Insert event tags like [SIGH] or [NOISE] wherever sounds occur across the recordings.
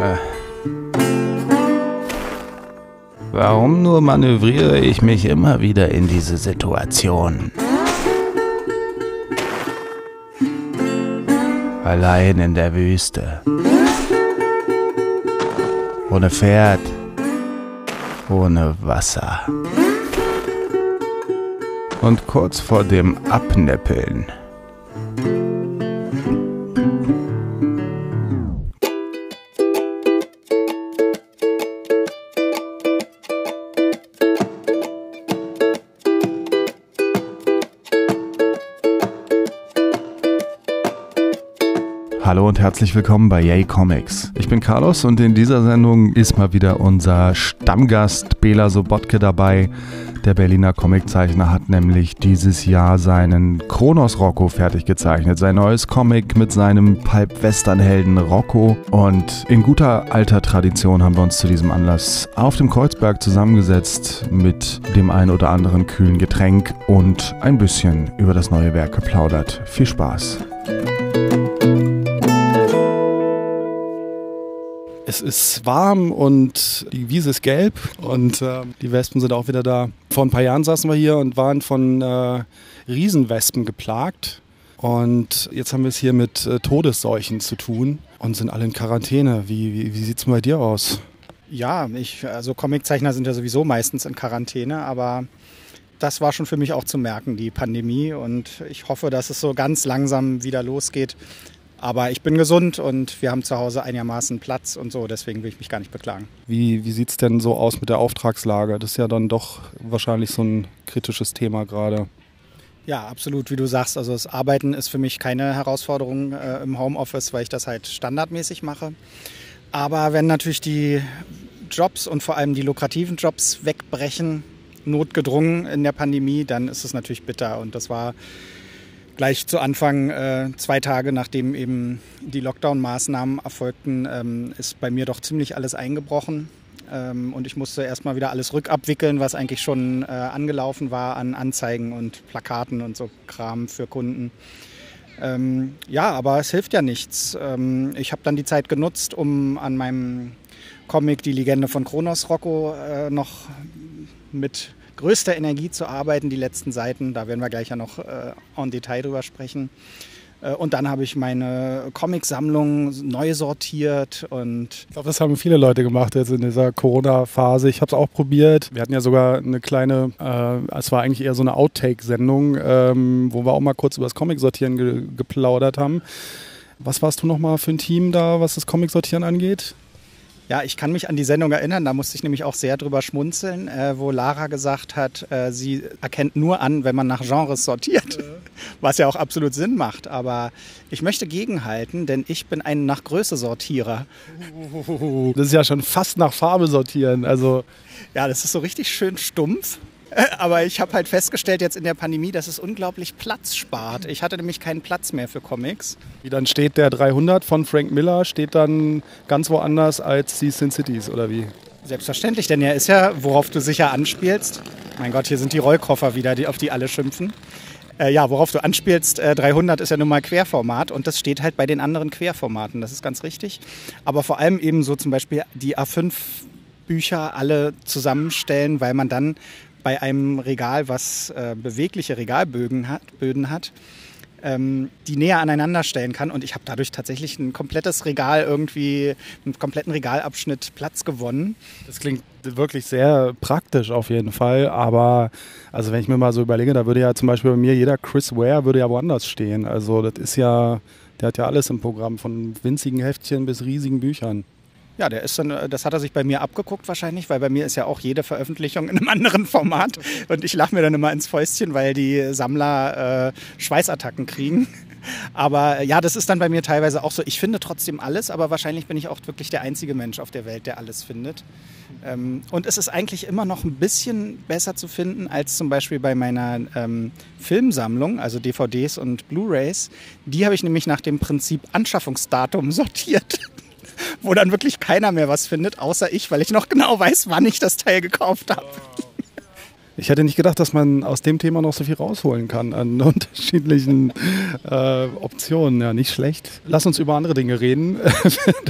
Äh. Warum nur manövriere ich mich immer wieder in diese Situation? Allein in der Wüste. Ohne Pferd. Ohne Wasser. Und kurz vor dem Abnippeln. Herzlich willkommen bei Yay Comics. Ich bin Carlos und in dieser Sendung ist mal wieder unser Stammgast Bela Sobotke dabei. Der Berliner Comiczeichner hat nämlich dieses Jahr seinen Kronos Rocco fertig gezeichnet. Sein neues Comic mit seinem Pulp-Western-Helden Rocco. Und in guter alter Tradition haben wir uns zu diesem Anlass auf dem Kreuzberg zusammengesetzt mit dem ein oder anderen kühlen Getränk und ein bisschen über das neue Werk geplaudert. Viel Spaß! Es ist warm und die Wiese ist gelb und äh, die Wespen sind auch wieder da. Vor ein paar Jahren saßen wir hier und waren von äh, Riesenwespen geplagt. Und jetzt haben wir es hier mit äh, Todesseuchen zu tun und sind alle in Quarantäne. Wie, wie, wie sieht es bei dir aus? Ja, ich, also Comiczeichner sind ja sowieso meistens in Quarantäne, aber das war schon für mich auch zu merken, die Pandemie. Und ich hoffe, dass es so ganz langsam wieder losgeht, aber ich bin gesund und wir haben zu Hause einigermaßen Platz und so, deswegen will ich mich gar nicht beklagen. Wie, wie sieht es denn so aus mit der Auftragslage? Das ist ja dann doch wahrscheinlich so ein kritisches Thema gerade. Ja, absolut, wie du sagst. Also das Arbeiten ist für mich keine Herausforderung äh, im Homeoffice, weil ich das halt standardmäßig mache. Aber wenn natürlich die Jobs und vor allem die lukrativen Jobs wegbrechen, notgedrungen in der Pandemie, dann ist es natürlich bitter. Und das war gleich zu Anfang, äh, zwei Tage nachdem eben die Lockdown-Maßnahmen erfolgten, ähm, ist bei mir doch ziemlich alles eingebrochen. Ähm, und ich musste erstmal wieder alles rückabwickeln, was eigentlich schon äh, angelaufen war an Anzeigen und Plakaten und so Kram für Kunden. Ähm, ja, aber es hilft ja nichts. Ähm, ich habe dann die Zeit genutzt, um an meinem Comic Die Legende von Kronos Rocco äh, noch mit größter Energie zu arbeiten, die letzten Seiten. Da werden wir gleich ja noch äh, en Detail drüber sprechen. Äh, und dann habe ich meine Comicsammlung neu sortiert und. Ich glaube, das haben viele Leute gemacht jetzt in dieser Corona-Phase. Ich habe es auch probiert. Wir hatten ja sogar eine kleine, äh, es war eigentlich eher so eine Outtake-Sendung, ähm, wo wir auch mal kurz über das Comic-Sortieren ge geplaudert haben. Was warst du nochmal für ein Team da, was das Comic-Sortieren angeht? Ja, ich kann mich an die Sendung erinnern, da musste ich nämlich auch sehr drüber schmunzeln, äh, wo Lara gesagt hat, äh, sie erkennt nur an, wenn man nach Genres sortiert, ja. [LAUGHS] was ja auch absolut Sinn macht. Aber ich möchte gegenhalten, denn ich bin ein nach Größe Sortierer. Das ist ja schon fast nach Farbe sortieren. Also ja, das ist so richtig schön stumpf. [LAUGHS] Aber ich habe halt festgestellt jetzt in der Pandemie, dass es unglaublich Platz spart. Ich hatte nämlich keinen Platz mehr für Comics. Wie dann steht der 300 von Frank Miller, steht dann ganz woanders als die Sin Cities oder wie? Selbstverständlich, denn er ist ja, worauf du sicher anspielst. Mein Gott, hier sind die Rollkoffer wieder, die, auf die alle schimpfen. Äh, ja, worauf du anspielst, äh, 300 ist ja nun mal Querformat und das steht halt bei den anderen Querformaten, das ist ganz richtig. Aber vor allem eben so zum Beispiel die A5 Bücher alle zusammenstellen, weil man dann bei einem Regal, was äh, bewegliche Regalböden hat, Böden hat ähm, die näher aneinander stellen kann. Und ich habe dadurch tatsächlich ein komplettes Regal irgendwie, einen kompletten Regalabschnitt Platz gewonnen. Das klingt wirklich sehr praktisch auf jeden Fall. Aber also wenn ich mir mal so überlege, da würde ja zum Beispiel bei mir jeder Chris Ware würde ja woanders stehen. Also das ist ja, der hat ja alles im Programm, von winzigen Heftchen bis riesigen Büchern. Ja, der ist dann, äh, das hat er sich bei mir abgeguckt wahrscheinlich, weil bei mir ist ja auch jede Veröffentlichung in einem [LAUGHS] anderen Format. Und ich lache mir dann immer ins Fäustchen, weil die Sammler äh, Schweißattacken kriegen. [LAUGHS] Aber äh, ja, das ist dann bei mir teilweise auch so. Ich finde trotzdem alles, aber wahrscheinlich bin ich auch wirklich der einzige Mensch auf der Welt, der alles findet. Ähm, und es ist eigentlich immer noch ein bisschen besser zu finden als zum Beispiel bei meiner ähm, Filmsammlung, also DVDs und Blu-rays. Die habe ich nämlich nach dem Prinzip Anschaffungsdatum [LAUGHS] sortiert wo dann wirklich keiner mehr was findet, außer ich, weil ich noch genau weiß, wann ich das Teil gekauft habe. [LAUGHS] Ich hätte nicht gedacht, dass man aus dem Thema noch so viel rausholen kann an [LAUGHS] unterschiedlichen äh, Optionen. Ja, nicht schlecht. Lass uns über andere Dinge reden. [LAUGHS]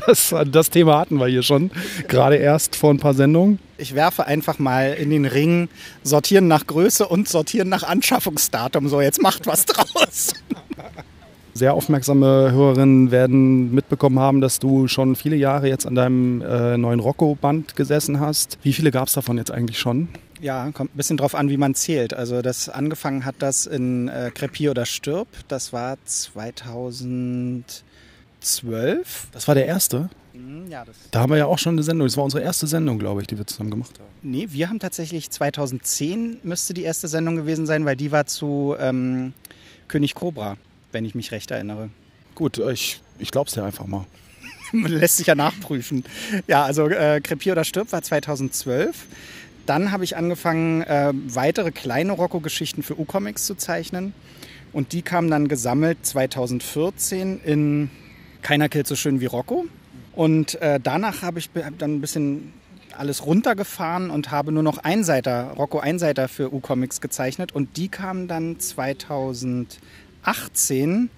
Das, das Thema hatten wir hier schon, gerade erst vor ein paar Sendungen. Ich werfe einfach mal in den Ring sortieren nach Größe und sortieren nach Anschaffungsdatum. So, jetzt macht was draus. Sehr aufmerksame Hörerinnen werden mitbekommen haben, dass du schon viele Jahre jetzt an deinem äh, neuen Rocco-Band gesessen hast. Wie viele gab es davon jetzt eigentlich schon? Ja, kommt ein bisschen drauf an, wie man zählt. Also das angefangen hat das in äh, Krepier oder Stirb. Das war 2012. Das war der erste? Mhm, ja, das Da haben wir ja auch schon eine Sendung. Das war unsere erste Sendung, glaube ich, die wir zusammen gemacht haben. Nee, wir haben tatsächlich 2010 müsste die erste Sendung gewesen sein, weil die war zu ähm, König Cobra, wenn ich mich recht erinnere. Gut, ich, ich glaube es dir einfach mal. [LAUGHS] Lässt sich ja nachprüfen. Ja, also äh, Krepier oder Stirb war 2012. Dann habe ich angefangen, äh, weitere kleine Rocco-Geschichten für U-Comics zu zeichnen. Und die kamen dann gesammelt 2014 in Keiner killt so schön wie Rocco. Und äh, danach habe ich dann ein bisschen alles runtergefahren und habe nur noch Einseiter, Rocco Einseiter für U-Comics gezeichnet. Und die kamen dann 2018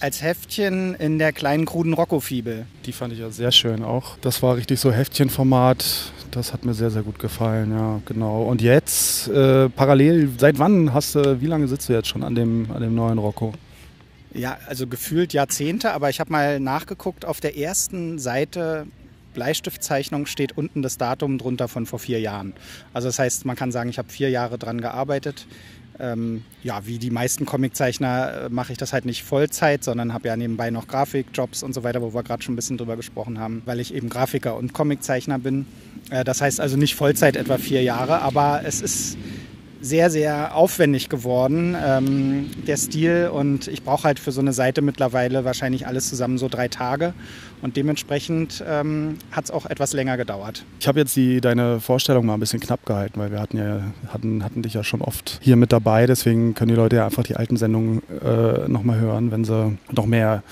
als Heftchen in der kleinen kruden Rocco-Fibel. Die fand ich ja sehr schön auch. Das war richtig so Heftchenformat. Das hat mir sehr, sehr gut gefallen, ja, genau. Und jetzt, äh, parallel, seit wann hast du, wie lange sitzt du jetzt schon an dem, an dem neuen Rocco? Ja, also gefühlt Jahrzehnte, aber ich habe mal nachgeguckt, auf der ersten Seite Bleistiftzeichnung steht unten das Datum drunter von vor vier Jahren. Also das heißt, man kann sagen, ich habe vier Jahre dran gearbeitet. Ähm, ja, wie die meisten Comiczeichner äh, mache ich das halt nicht Vollzeit, sondern habe ja nebenbei noch Grafikjobs und so weiter, wo wir gerade schon ein bisschen drüber gesprochen haben, weil ich eben Grafiker und Comiczeichner bin. Äh, das heißt also nicht Vollzeit etwa vier Jahre, aber es ist sehr, sehr aufwendig geworden, ähm, der Stil. Und ich brauche halt für so eine Seite mittlerweile wahrscheinlich alles zusammen so drei Tage. Und dementsprechend ähm, hat es auch etwas länger gedauert. Ich habe jetzt die, deine Vorstellung mal ein bisschen knapp gehalten, weil wir hatten, ja, hatten, hatten dich ja schon oft hier mit dabei. Deswegen können die Leute ja einfach die alten Sendungen äh, nochmal hören, wenn sie noch mehr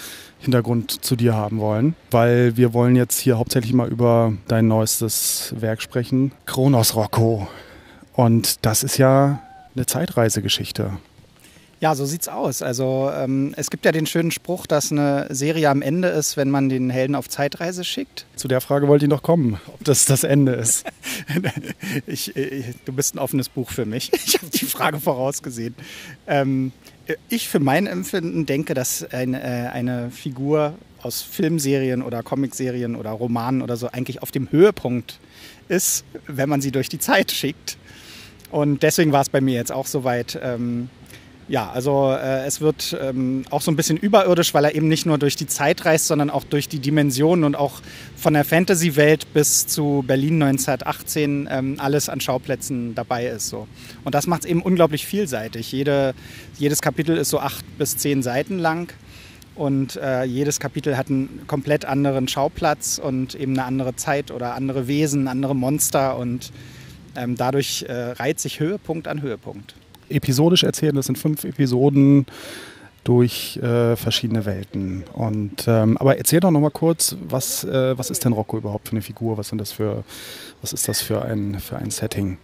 Hintergrund zu dir haben wollen, weil wir wollen jetzt hier hauptsächlich mal über dein neuestes Werk sprechen, Kronos Rocco. Und das ist ja eine Zeitreisegeschichte. Ja, so sieht's aus. Also ähm, es gibt ja den schönen Spruch, dass eine Serie am Ende ist, wenn man den Helden auf Zeitreise schickt. Zu der Frage wollte ich noch kommen, ob das das Ende ist. [LAUGHS] ich, ich, du bist ein offenes Buch für mich. [LAUGHS] Ich habe die Frage vorausgesehen. Ähm, ich für mein Empfinden denke, dass eine, äh, eine Figur aus Filmserien oder Comicserien oder Romanen oder so eigentlich auf dem Höhepunkt ist, wenn man sie durch die Zeit schickt. Und deswegen war es bei mir jetzt auch soweit. Ähm, ja, also äh, es wird ähm, auch so ein bisschen überirdisch, weil er eben nicht nur durch die Zeit reist, sondern auch durch die Dimensionen und auch von der Fantasy-Welt bis zu Berlin 1918 ähm, alles an Schauplätzen dabei ist. So. Und das macht es eben unglaublich vielseitig. Jede, jedes Kapitel ist so acht bis zehn Seiten lang. Und äh, jedes Kapitel hat einen komplett anderen Schauplatz und eben eine andere Zeit oder andere Wesen, andere Monster. Und ähm, dadurch äh, reiht sich Höhepunkt an Höhepunkt episodisch erzählen. Das sind fünf Episoden durch äh, verschiedene Welten. Und, ähm, aber erzähl doch noch mal kurz, was, äh, was ist denn Rocco überhaupt für eine Figur? Was, sind das für, was ist das für ein, für ein Setting?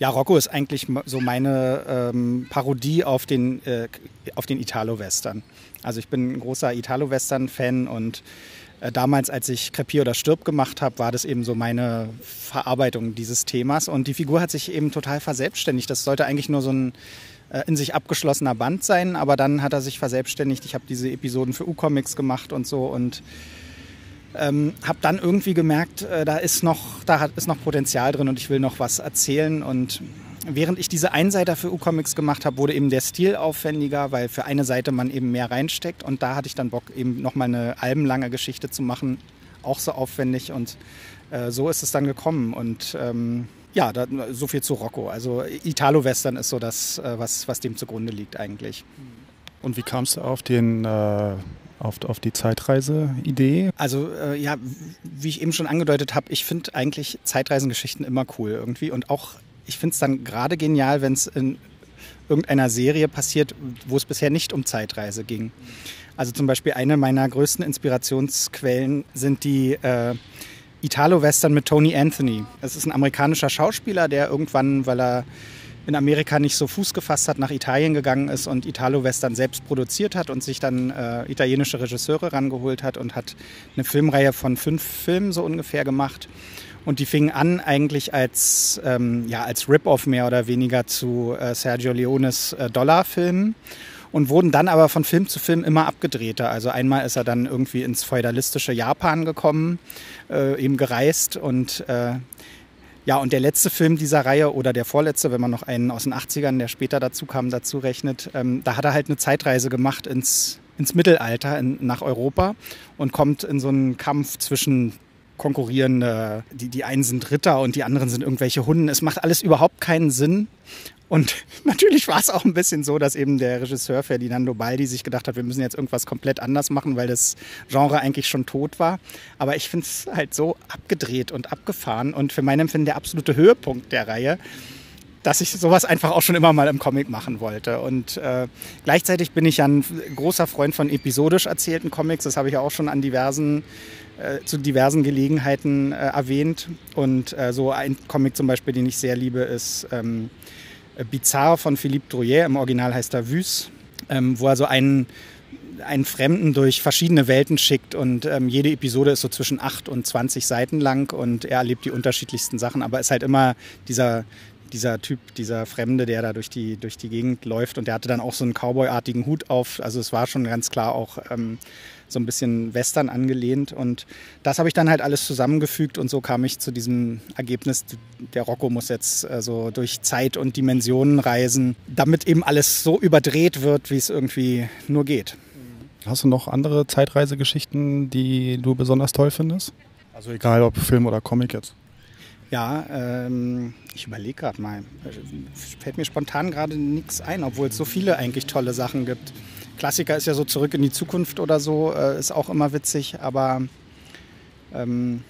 Ja, Rocco ist eigentlich so meine ähm, Parodie auf den, äh, auf den Italo-Western. Also ich bin ein großer Italo-Western-Fan und damals, als ich Krepier oder Stirb gemacht habe, war das eben so meine Verarbeitung dieses Themas. Und die Figur hat sich eben total verselbstständigt. Das sollte eigentlich nur so ein äh, in sich abgeschlossener Band sein, aber dann hat er sich verselbstständigt. Ich habe diese Episoden für U-Comics gemacht und so und ähm, habe dann irgendwie gemerkt, äh, da ist noch, da hat, ist noch Potenzial drin und ich will noch was erzählen und während ich diese Einseiter für U-Comics gemacht habe, wurde eben der Stil aufwendiger, weil für eine Seite man eben mehr reinsteckt. Und da hatte ich dann Bock, eben nochmal eine albenlange Geschichte zu machen, auch so aufwendig. Und äh, so ist es dann gekommen. Und ähm, ja, da, so viel zu Rocco. Also Italo-Western ist so das, äh, was, was dem zugrunde liegt eigentlich. Und wie kamst du auf den... Äh auf, auf die Zeitreise-Idee? Also äh, ja, wie ich eben schon angedeutet habe, ich finde eigentlich Zeitreisengeschichten immer cool irgendwie und auch ich finde es dann gerade genial, wenn es in irgendeiner Serie passiert, wo es bisher nicht um Zeitreise ging. Also zum Beispiel eine meiner größten Inspirationsquellen sind die äh, Italo-Western mit Tony Anthony. Es ist ein amerikanischer Schauspieler, der irgendwann, weil er in Amerika nicht so Fuß gefasst hat, nach Italien gegangen ist und Italo-Western selbst produziert hat und sich dann äh, italienische Regisseure rangeholt hat und hat eine Filmreihe von fünf Filmen so ungefähr gemacht. Und die fingen an eigentlich als, ähm, ja, als Rip-Off mehr oder weniger zu äh, Sergio Leones äh, Dollar-Filmen und wurden dann aber von Film zu Film immer abgedrehter. Also einmal ist er dann irgendwie ins feudalistische Japan gekommen, äh, eben gereist und äh, ja, und der letzte Film dieser Reihe oder der vorletzte, wenn man noch einen aus den 80ern, der später dazu kam, dazu rechnet, ähm, da hat er halt eine Zeitreise gemacht ins, ins Mittelalter, in, nach Europa und kommt in so einen Kampf zwischen konkurrierende, die, die einen sind Ritter und die anderen sind irgendwelche Hunden. Es macht alles überhaupt keinen Sinn. Und [LAUGHS] natürlich war es auch ein bisschen so, dass eben der Regisseur Ferdinando Baldi sich gedacht hat, wir müssen jetzt irgendwas komplett anders machen, weil das Genre eigentlich schon tot war. Aber ich finde es halt so abgedreht und abgefahren und für mein Empfinden der absolute Höhepunkt der Reihe, dass ich sowas einfach auch schon immer mal im Comic machen wollte. Und äh, gleichzeitig bin ich ja ein großer Freund von episodisch erzählten Comics. Das habe ich ja auch schon an diversen äh, zu diversen Gelegenheiten äh, erwähnt. Und äh, so ein Comic zum Beispiel, den ich sehr liebe, ist ähm, Bizarre von Philippe Drouillet. Im Original heißt er Vus, ähm, wo er so einen, einen Fremden durch verschiedene Welten schickt. Und ähm, jede Episode ist so zwischen 8 und 20 Seiten lang und er erlebt die unterschiedlichsten Sachen. Aber es ist halt immer dieser, dieser Typ, dieser Fremde, der da durch die, durch die Gegend läuft. Und der hatte dann auch so einen Cowboy-artigen Hut auf. Also es war schon ganz klar auch ähm, so ein bisschen Western angelehnt. Und das habe ich dann halt alles zusammengefügt und so kam ich zu diesem Ergebnis, der Rocco muss jetzt äh, so durch Zeit und Dimensionen reisen, damit eben alles so überdreht wird, wie es irgendwie nur geht. Hast du noch andere Zeitreisegeschichten, die du besonders toll findest? Also egal ob Film oder Comic jetzt. Ja, ähm, ich überlege gerade mal. Fällt mir spontan gerade nichts ein, obwohl es so viele eigentlich tolle Sachen gibt. Klassiker ist ja so zurück in die Zukunft oder so, äh, ist auch immer witzig, aber ähm,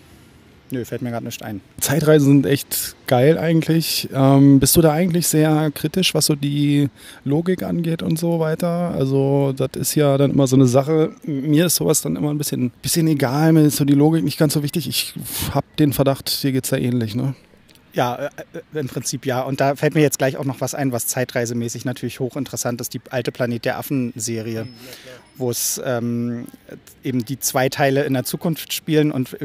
nö, fällt mir gerade nicht ein. Zeitreisen sind echt geil eigentlich. Ähm, bist du da eigentlich sehr kritisch, was so die Logik angeht und so weiter? Also das ist ja dann immer so eine Sache. Mir ist sowas dann immer ein bisschen, bisschen egal, mir ist so die Logik nicht ganz so wichtig. Ich habe den Verdacht, dir geht es da ähnlich, ne? Ja, äh, äh, im Prinzip ja. Und da fällt mir jetzt gleich auch noch was ein, was zeitreisemäßig natürlich hochinteressant ist, die alte Planet der Affen-Serie, wo es ähm, eben die zwei Teile in der Zukunft spielen und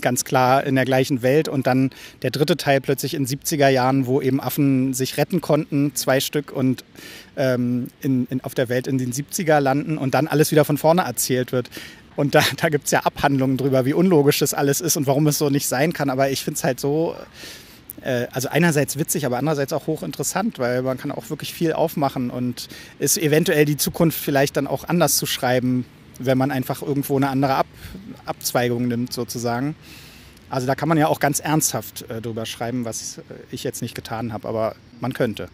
ganz klar in der gleichen Welt und dann der dritte Teil plötzlich in 70er Jahren, wo eben Affen sich retten konnten, zwei Stück und ähm, in, in, auf der Welt in den 70er landen und dann alles wieder von vorne erzählt wird. Und da, da gibt es ja Abhandlungen drüber, wie unlogisch das alles ist und warum es so nicht sein kann. Aber ich finde es halt so äh, also einerseits witzig, aber andererseits auch hochinteressant, weil man kann auch wirklich viel aufmachen und ist eventuell die Zukunft vielleicht dann auch anders zu schreiben, wenn man einfach irgendwo eine andere Ab Abzweigung nimmt sozusagen. Also da kann man ja auch ganz ernsthaft äh, drüber schreiben, was ich jetzt nicht getan habe, aber man könnte.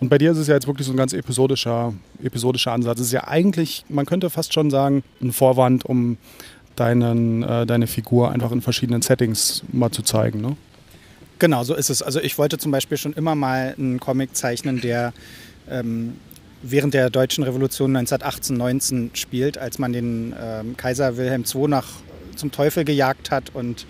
Und bei dir ist es ja jetzt wirklich so ein ganz episodischer, episodischer Ansatz. Es ist ja eigentlich, man könnte fast schon sagen, ein Vorwand, um deinen, äh, deine Figur einfach in verschiedenen Settings mal zu zeigen. Ne? Genau, so ist es. Also ich wollte zum Beispiel schon immer mal einen Comic zeichnen, der ähm, während der deutschen Revolution 1918, 19 spielt, als man den ähm, Kaiser Wilhelm II nach, zum Teufel gejagt hat und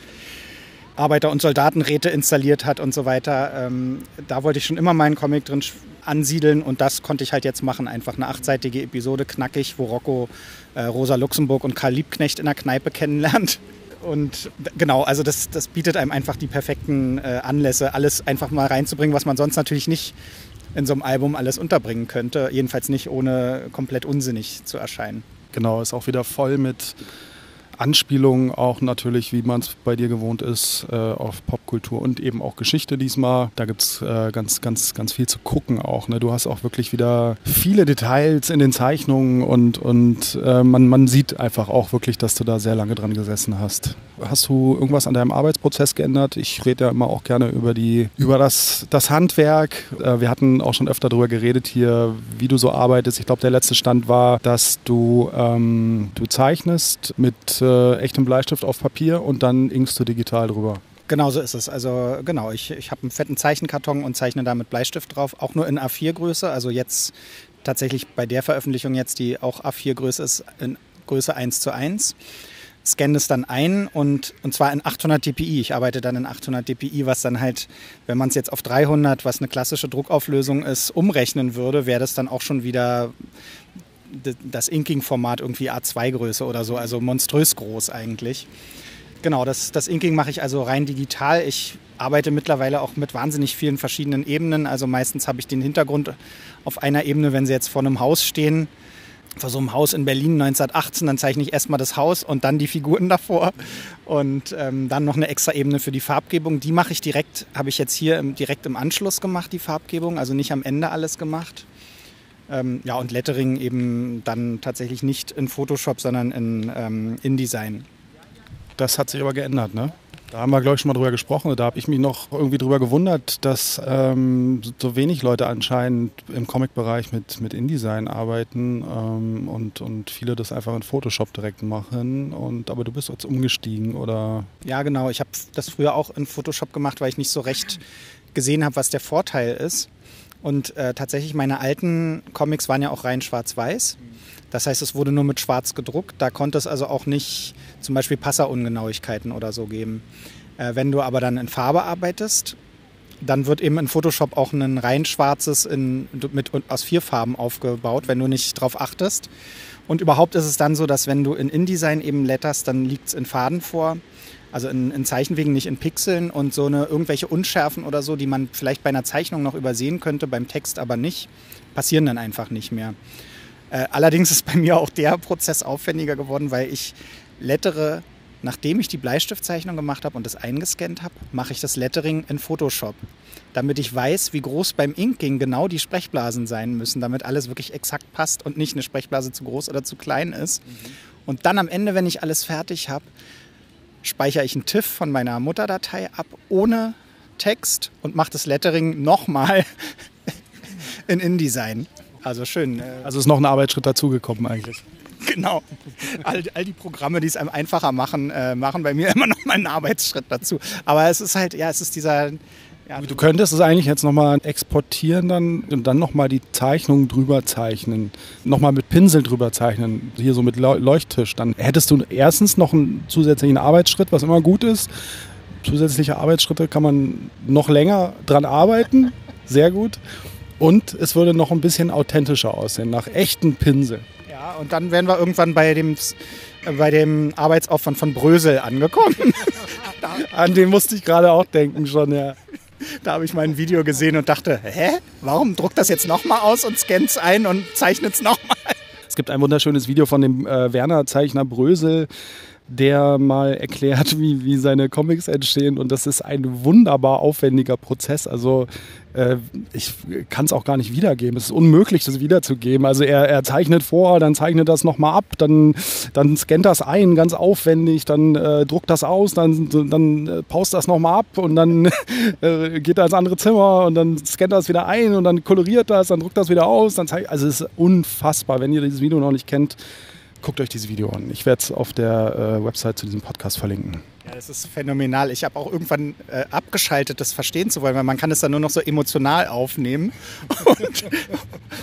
Arbeiter- und Soldatenräte installiert hat und so weiter. Ähm, da wollte ich schon immer meinen Comic drin ansiedeln und das konnte ich halt jetzt machen. Einfach eine achtseitige Episode, knackig, wo Rocco äh, Rosa Luxemburg und Karl Liebknecht in der Kneipe kennenlernt. Und genau, also das, das bietet einem einfach die perfekten äh, Anlässe, alles einfach mal reinzubringen, was man sonst natürlich nicht in so einem Album alles unterbringen könnte. Jedenfalls nicht ohne komplett unsinnig zu erscheinen. Genau, ist auch wieder voll mit Anspielungen auch natürlich, wie man es bei dir gewohnt ist, äh, auf Popkultur und eben auch Geschichte diesmal. Da gibt es äh, ganz, ganz, ganz viel zu gucken auch. Ne? Du hast auch wirklich wieder viele Details in den Zeichnungen und, und äh, man, man sieht einfach auch wirklich, dass du da sehr lange dran gesessen hast. Hast du irgendwas an deinem Arbeitsprozess geändert? Ich rede ja immer auch gerne über, die, über das, das Handwerk. Äh, wir hatten auch schon öfter darüber geredet hier, wie du so arbeitest. Ich glaube, der letzte Stand war, dass du, ähm, du zeichnest mit äh, echtem Bleistift auf Papier und dann inkst du digital drüber. Genau so ist es. Also genau, ich, ich habe einen fetten Zeichenkarton und zeichne da mit Bleistift drauf, auch nur in A4-Größe. Also jetzt tatsächlich bei der Veröffentlichung jetzt, die auch A4-Größe ist, in Größe 1 zu 1. scanne es dann ein und, und zwar in 800 dpi. Ich arbeite dann in 800 dpi, was dann halt, wenn man es jetzt auf 300, was eine klassische Druckauflösung ist, umrechnen würde, wäre das dann auch schon wieder das Inking-Format irgendwie A2-Größe oder so, also monströs groß eigentlich. Genau, das, das Inking mache ich also rein digital. Ich arbeite mittlerweile auch mit wahnsinnig vielen verschiedenen Ebenen. Also meistens habe ich den Hintergrund auf einer Ebene, wenn Sie jetzt vor einem Haus stehen, vor so einem Haus in Berlin 1918, dann zeichne ich erstmal das Haus und dann die Figuren [LAUGHS] davor und ähm, dann noch eine extra Ebene für die Farbgebung. Die mache ich direkt, habe ich jetzt hier im, direkt im Anschluss gemacht, die Farbgebung, also nicht am Ende alles gemacht. Ähm, ja, und Lettering eben dann tatsächlich nicht in Photoshop, sondern in ähm, InDesign. Das hat sich aber geändert, ne? Da haben wir, glaube ich, schon mal drüber gesprochen. Da habe ich mich noch irgendwie drüber gewundert, dass ähm, so wenig Leute anscheinend im Comic-Bereich mit, mit InDesign arbeiten ähm, und, und viele das einfach in Photoshop direkt machen. Und, aber du bist jetzt umgestiegen, oder? Ja, genau. Ich habe das früher auch in Photoshop gemacht, weil ich nicht so recht gesehen habe, was der Vorteil ist. Und äh, tatsächlich, meine alten Comics waren ja auch rein schwarz-weiß. Das heißt, es wurde nur mit schwarz gedruckt. Da konnte es also auch nicht zum Beispiel Passerungenauigkeiten oder so geben. Äh, wenn du aber dann in Farbe arbeitest, dann wird eben in Photoshop auch ein rein schwarzes in, mit, aus vier Farben aufgebaut, wenn du nicht drauf achtest. Und überhaupt ist es dann so, dass wenn du in InDesign eben letterst, dann liegt es in Faden vor. Also in, in Zeichenwegen, nicht in Pixeln und so eine irgendwelche Unschärfen oder so, die man vielleicht bei einer Zeichnung noch übersehen könnte, beim Text aber nicht, passieren dann einfach nicht mehr. Äh, allerdings ist bei mir auch der Prozess aufwendiger geworden, weil ich lettere, nachdem ich die Bleistiftzeichnung gemacht habe und das eingescannt habe, mache ich das Lettering in Photoshop, damit ich weiß, wie groß beim Inking genau die Sprechblasen sein müssen, damit alles wirklich exakt passt und nicht eine Sprechblase zu groß oder zu klein ist. Mhm. Und dann am Ende, wenn ich alles fertig habe, speichere ich einen TIFF von meiner Mutterdatei ab ohne Text und mache das Lettering nochmal [LAUGHS] in InDesign. Also schön. Äh, also ist noch ein Arbeitsschritt dazugekommen eigentlich. Genau. All, all, die Programme, die es einem einfacher machen, äh, machen bei mir [LAUGHS] immer noch mal einen Arbeitsschritt dazu. Aber es ist halt, ja, es ist dieser, ja, du könntest es eigentlich jetzt nochmal exportieren dann und dann nochmal die Zeichnung drüber zeichnen. Nochmal mit Pinsel drüber zeichnen, hier so mit Leuchttisch. Dann hättest du erstens noch einen zusätzlichen Arbeitsschritt, was immer gut ist. Zusätzliche Arbeitsschritte kann man noch länger dran arbeiten. Sehr gut. Und es würde noch ein bisschen authentischer aussehen, nach echten Pinsel. Ja, und dann wären wir irgendwann bei dem, bei dem Arbeitsaufwand von Brösel angekommen. [LAUGHS] An den musste ich gerade auch denken schon, ja. Da habe ich mein Video gesehen und dachte, hä? Warum druckt das jetzt nochmal aus und scannt es ein und zeichnet es nochmal? Es gibt ein wunderschönes Video von dem äh, Werner-Zeichner Brösel, der mal erklärt, wie, wie seine Comics entstehen. Und das ist ein wunderbar aufwendiger Prozess. Also äh, ich kann es auch gar nicht wiedergeben. Es ist unmöglich, das wiederzugeben. Also er, er zeichnet vor, dann zeichnet das nochmal ab, dann, dann scannt das ein, ganz aufwendig, dann äh, druckt das aus, dann, dann äh, paust das nochmal ab und dann [LAUGHS] äh, geht er ins andere Zimmer und dann scannt das wieder ein und dann koloriert das, dann druckt das wieder aus. Dann zeigt, also es ist unfassbar. Wenn ihr dieses Video noch nicht kennt, guckt euch dieses Video an. Ich werde es auf der äh, Website zu diesem Podcast verlinken. Ja, das ist phänomenal. Ich habe auch irgendwann äh, abgeschaltet, das verstehen zu wollen, weil man kann es dann nur noch so emotional aufnehmen. [LAUGHS] Und,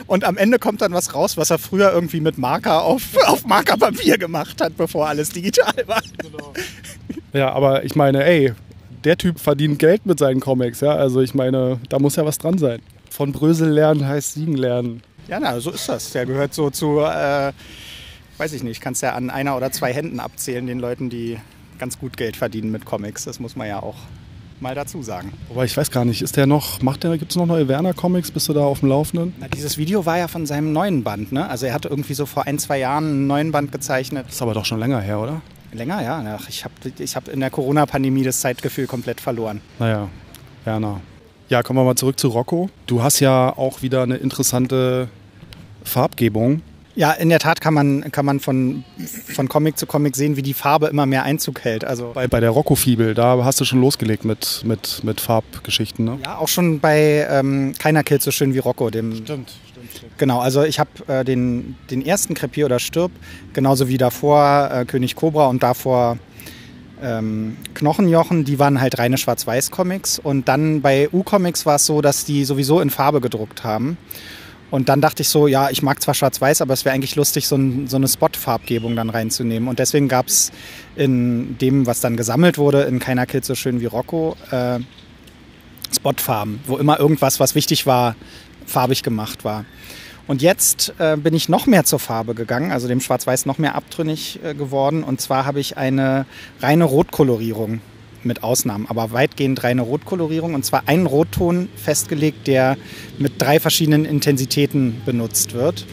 und, am Ende kommt dann was raus, was er früher irgendwie mit Marker auf, auf Markerpapier gemacht hat, bevor alles digital war. Genau. Ja, aber ich meine, ey, der Typ verdient Geld mit seinen Comics, ja. Also ich meine, da muss ja was dran sein. Von Brösel lernen heißt Siegen lernen. Ja, na, so ist das. Der gehört so zu, äh, weiß ich nicht, kannst ja an einer oder zwei Händen abzählen, den Leuten, die ganz gut Geld verdienen mit Comics. Das muss man ja auch mal dazu sagen. Aber ich weiß gar nicht, ist der noch, macht der, gibt es noch neue Werner-Comics? Bist du da auf dem Laufenden? Na, dieses Video war ja von seinem neuen Band, ne? Also er hatte irgendwie so vor ein, zwei Jahren einen neuen Band gezeichnet. Das ist aber doch schon länger her, oder? Länger, ja. Ich habe ich hab in der Corona-Pandemie das Zeitgefühl komplett verloren. Naja, Werner. Ja, kommen wir mal zurück zu Rocco. Du hast ja auch wieder eine interessante Farbgebung. Ja, in der Tat kann man, kann man von, von Comic zu Comic sehen, wie die Farbe immer mehr Einzug hält. Also bei, bei der Rocco-Fibel, da hast du schon losgelegt mit, mit, mit Farbgeschichten, ne? Ja, auch schon bei ähm, Keiner killt so schön wie Rocco. Dem, stimmt, stimmt, stimmt. Genau, also ich habe äh, den, den ersten Krepier oder Stirb, genauso wie davor äh, König Cobra und davor ähm, Knochenjochen, die waren halt reine Schwarz-Weiß-Comics. Und dann bei U-Comics war es so, dass die sowieso in Farbe gedruckt haben. Und dann dachte ich so, ja, ich mag zwar schwarz-weiß, aber es wäre eigentlich lustig, so, ein, so eine Spot-Farbgebung dann reinzunehmen. Und deswegen gab es in dem, was dann gesammelt wurde, in Keiner Kill so schön wie Rocco, äh, Spotfarben, wo immer irgendwas, was wichtig war, farbig gemacht war. Und jetzt äh, bin ich noch mehr zur Farbe gegangen, also dem Schwarz-Weiß noch mehr abtrünnig äh, geworden. Und zwar habe ich eine reine Rotkolorierung mit Ausnahmen, aber weitgehend reine Rotkolorierung. Und zwar einen Rotton festgelegt, der mit drei verschiedenen Intensitäten benutzt wird.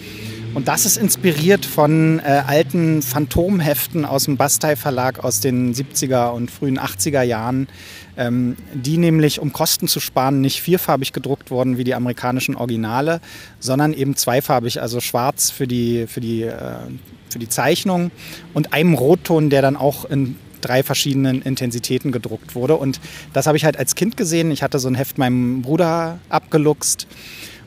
Und das ist inspiriert von äh, alten Phantomheften aus dem Bastei Verlag aus den 70er und frühen 80er Jahren, ähm, die nämlich, um Kosten zu sparen, nicht vierfarbig gedruckt wurden wie die amerikanischen Originale, sondern eben zweifarbig, also schwarz für die, für die, äh, für die Zeichnung und einem Rotton, der dann auch in drei verschiedenen Intensitäten gedruckt wurde. Und das habe ich halt als Kind gesehen. Ich hatte so ein Heft meinem Bruder abgeluchst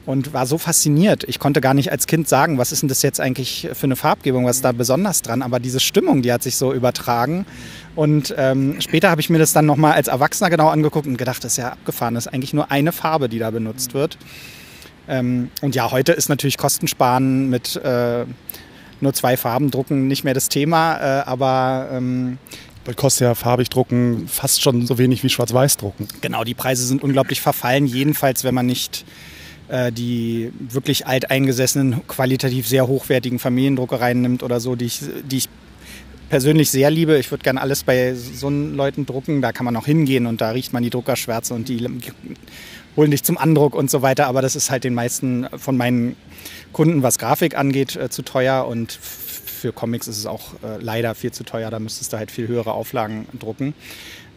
und war so fasziniert. Ich konnte gar nicht als Kind sagen, was ist denn das jetzt eigentlich für eine Farbgebung, was ist da besonders dran. Aber diese Stimmung, die hat sich so übertragen. Und ähm, später habe ich mir das dann nochmal als Erwachsener genau angeguckt und gedacht, das ist ja abgefahren. Das ist eigentlich nur eine Farbe, die da benutzt wird. Ähm, und ja, heute ist natürlich Kostensparen mit äh, nur zwei Farben drucken nicht mehr das Thema. Äh, aber ähm, weil kostet ja farbig drucken fast schon so wenig wie schwarz-weiß drucken. Genau, die Preise sind unglaublich verfallen, jedenfalls wenn man nicht äh, die wirklich alteingesessenen, qualitativ sehr hochwertigen Familiendruckereien nimmt oder so, die ich, die ich persönlich sehr liebe. Ich würde gerne alles bei so Leuten drucken. Da kann man auch hingehen und da riecht man die Druckerschwärze und die holen dich zum Andruck und so weiter. Aber das ist halt den meisten von meinen Kunden, was Grafik angeht, äh, zu teuer und für Comics ist es auch äh, leider viel zu teuer. Da müsstest du halt viel höhere Auflagen drucken.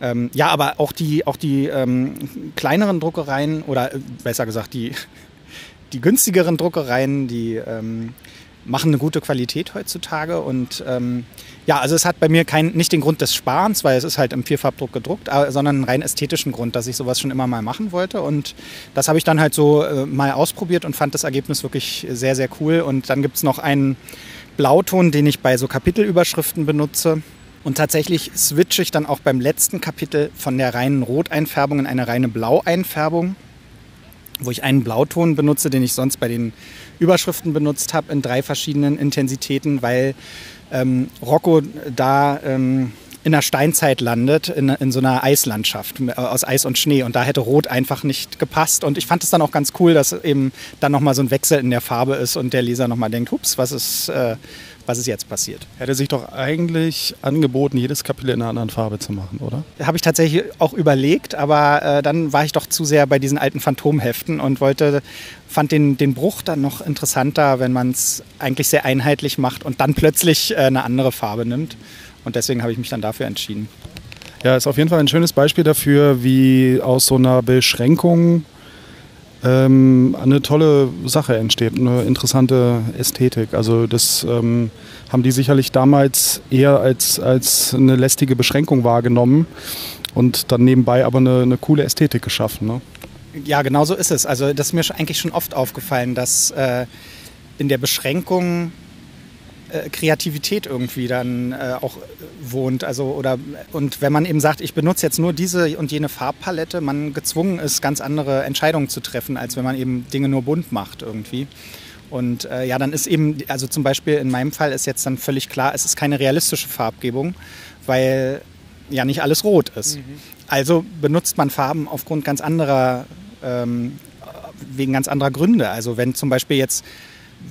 Ähm, ja, aber auch die, auch die ähm, kleineren Druckereien oder äh, besser gesagt die, [LAUGHS] die günstigeren Druckereien, die ähm, machen eine gute Qualität heutzutage. Und ähm, ja, also es hat bei mir kein, nicht den Grund des Sparens, weil es ist halt im Vierfarbdruck gedruckt, sondern einen rein ästhetischen Grund, dass ich sowas schon immer mal machen wollte. Und das habe ich dann halt so äh, mal ausprobiert und fand das Ergebnis wirklich sehr, sehr cool. Und dann gibt es noch einen Blauton, den ich bei so Kapitelüberschriften benutze. Und tatsächlich switche ich dann auch beim letzten Kapitel von der reinen Roteinfärbung in eine reine Blaueinfärbung, wo ich einen Blauton benutze, den ich sonst bei den Überschriften benutzt habe, in drei verschiedenen Intensitäten, weil ähm, Rocco da ähm, in der Steinzeit landet, in, in, so einer Eislandschaft äh, aus Eis und Schnee. Und da hätte Rot einfach nicht gepasst. Und ich fand es dann auch ganz cool, dass eben dann nochmal so ein Wechsel in der Farbe ist und der Leser nochmal denkt, hups, was ist, äh, was ist jetzt passiert? Hätte sich doch eigentlich angeboten, jedes Kapitel in einer anderen Farbe zu machen, oder? Habe ich tatsächlich auch überlegt, aber äh, dann war ich doch zu sehr bei diesen alten Phantomheften und wollte, fand den, den Bruch dann noch interessanter, wenn man es eigentlich sehr einheitlich macht und dann plötzlich äh, eine andere Farbe nimmt. Und deswegen habe ich mich dann dafür entschieden. Ja, ist auf jeden Fall ein schönes Beispiel dafür, wie aus so einer Beschränkung ähm, eine tolle Sache entsteht, eine interessante Ästhetik. Also das ähm, haben die sicherlich damals eher als, als eine lästige Beschränkung wahrgenommen und dann nebenbei aber eine, eine coole Ästhetik geschaffen. Ne? Ja, genau so ist es. Also das ist mir eigentlich schon oft aufgefallen, dass äh, in der Beschränkung äh, Kreativität irgendwie dann äh, auch wohnt. Also, oder, und wenn man eben sagt, ich benutze jetzt nur diese und jene Farbpalette, man gezwungen ist, ganz andere Entscheidungen zu treffen, als wenn man eben Dinge nur bunt macht irgendwie. Und äh, ja, dann ist eben, also zum Beispiel in meinem Fall ist jetzt dann völlig klar, es ist keine realistische Farbgebung, weil ja nicht alles rot ist. Mhm. Also benutzt man Farben aufgrund ganz anderer, ähm, wegen ganz anderer Gründe. Also wenn zum Beispiel jetzt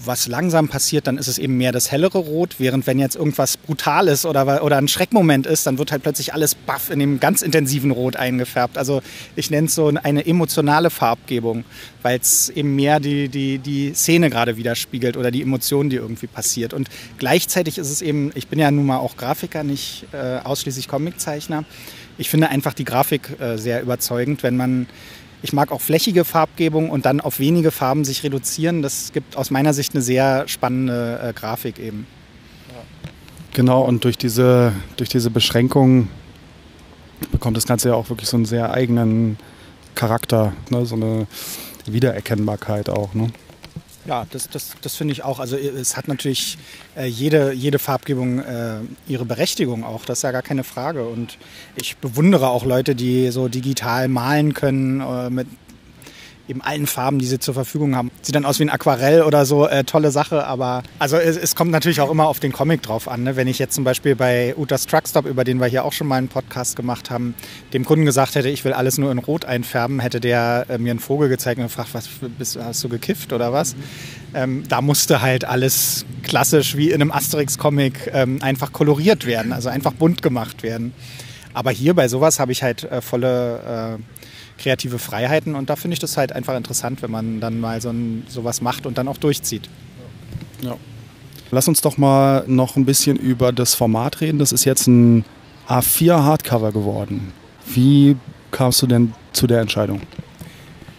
was langsam passiert, dann ist es eben mehr das hellere Rot, während wenn jetzt irgendwas Brutales oder, oder ein Schreckmoment ist, dann wird halt plötzlich alles baff in dem ganz intensiven Rot eingefärbt. Also ich nenne es so eine emotionale Farbgebung, weil es eben mehr die, die, die Szene gerade widerspiegelt oder die Emotionen, die irgendwie passiert. Und gleichzeitig ist es eben, ich bin ja nun mal auch Grafiker, nicht äh, ausschließlich Comiczeichner. Ich finde einfach die Grafik äh, sehr überzeugend, wenn man ich mag auch flächige Farbgebung und dann auf wenige Farben sich reduzieren. Das gibt aus meiner Sicht eine sehr spannende äh, Grafik eben. Genau, und durch diese, durch diese Beschränkung bekommt das Ganze ja auch wirklich so einen sehr eigenen Charakter, ne? so eine Wiedererkennbarkeit auch. Ne? Ja, das, das, das finde ich auch. Also es hat natürlich äh, jede, jede Farbgebung äh, ihre Berechtigung auch, das ist ja gar keine Frage. Und ich bewundere auch Leute, die so digital malen können äh, mit eben allen Farben, die sie zur Verfügung haben. Sieht dann aus wie ein Aquarell oder so, äh, tolle Sache, aber also es, es, kommt natürlich auch immer auf den Comic drauf an. Ne? Wenn ich jetzt zum Beispiel bei Utas Truckstop, über den wir hier auch schon mal einen Podcast gemacht haben, dem Kunden gesagt hätte, ich will alles nur in Rot einfärben, hätte der äh, mir einen Vogel gezeigt und gefragt, was bist, hast du gekifft oder was? Mhm. Ähm, da musste halt alles klassisch wie in einem Asterix-Comic ähm, einfach koloriert werden, also einfach bunt gemacht werden. Aber hier bei sowas habe ich halt äh, volle äh, kreative Freiheiten und da finde ich das halt einfach interessant, wenn man dann mal so ein, sowas macht und dann auch durchzieht. Ja. Lass uns doch mal noch ein bisschen über das Format reden. Das ist jetzt ein A4 Hardcover geworden. Wie kamst du denn zu der Entscheidung?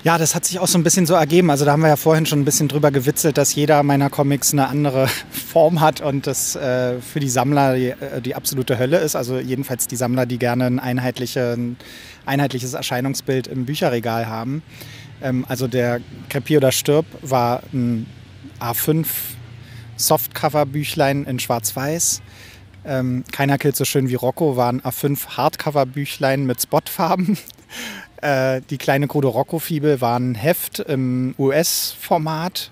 Ja, das hat sich auch so ein bisschen so ergeben. Also da haben wir ja vorhin schon ein bisschen drüber gewitzelt, dass jeder meiner Comics eine andere [LAUGHS] Form hat und das äh, für die Sammler die, äh, die, absolute Hölle ist. Also jedenfalls die Sammler, die gerne ein, einheitliche, ein einheitliches Erscheinungsbild im Bücherregal haben. Ähm, also der Krepier oder Stirb war ein A5 Softcover-Büchlein in Schwarz-Weiß. Ähm, Keiner killt so schön wie Rocco war ein A5 Hardcover-Büchlein mit Spotfarben. Äh, die kleine Crudo Rocco-Fibel war ein Heft im US-Format.